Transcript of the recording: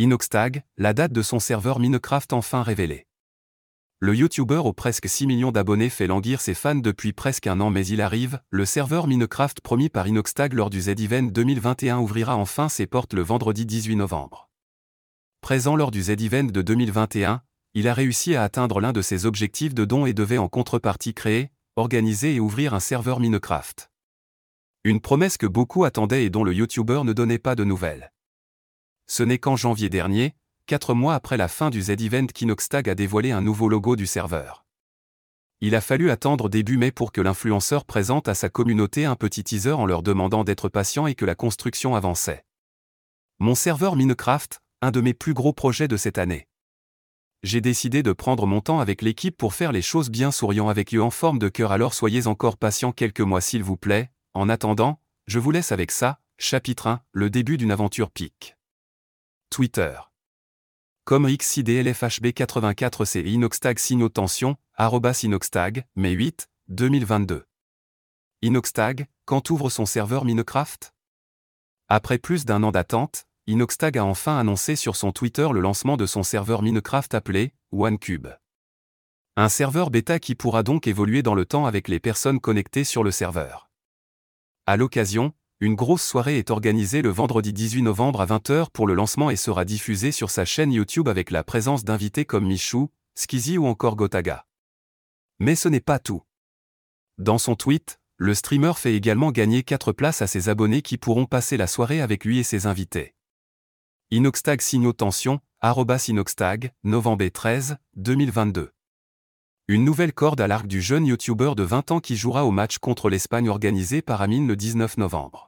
Inoxtag, la date de son serveur Minecraft enfin révélée. Le YouTuber aux presque 6 millions d'abonnés fait languir ses fans depuis presque un an mais il arrive, le serveur Minecraft promis par Inoxtag lors du Z-Event 2021 ouvrira enfin ses portes le vendredi 18 novembre. Présent lors du Z-Event de 2021, il a réussi à atteindre l'un de ses objectifs de don et devait en contrepartie créer, organiser et ouvrir un serveur Minecraft. Une promesse que beaucoup attendaient et dont le YouTuber ne donnait pas de nouvelles. Ce n'est qu'en janvier dernier, quatre mois après la fin du Z-Event qu'Inoxtag a dévoilé un nouveau logo du serveur. Il a fallu attendre début mai pour que l'influenceur présente à sa communauté un petit teaser en leur demandant d'être patient et que la construction avançait. Mon serveur Minecraft, un de mes plus gros projets de cette année. J'ai décidé de prendre mon temps avec l'équipe pour faire les choses bien souriant avec eux en forme de cœur alors soyez encore patient quelques mois s'il vous plaît, en attendant, je vous laisse avec ça, chapitre 1, le début d'une aventure pique. Twitter. Comme XIDLFHB84C Inoxtag signaux tension, arrobas Inoxtag, mai 8, 2022. Inoxtag, quand ouvre son serveur Minecraft? Après plus d'un an d'attente, Inoxtag a enfin annoncé sur son Twitter le lancement de son serveur Minecraft appelé OneCube. Un serveur bêta qui pourra donc évoluer dans le temps avec les personnes connectées sur le serveur. À l'occasion, une grosse soirée est organisée le vendredi 18 novembre à 20h pour le lancement et sera diffusée sur sa chaîne YouTube avec la présence d'invités comme Michou, Skizzy ou encore Gotaga. Mais ce n'est pas tout. Dans son tweet, le streamer fait également gagner 4 places à ses abonnés qui pourront passer la soirée avec lui et ses invités. Inoxtag signaux tension, arrobas Inoxtag, novembre 13, 2022. Une nouvelle corde à l'arc du jeune YouTuber de 20 ans qui jouera au match contre l'Espagne organisé par Amine le 19 novembre.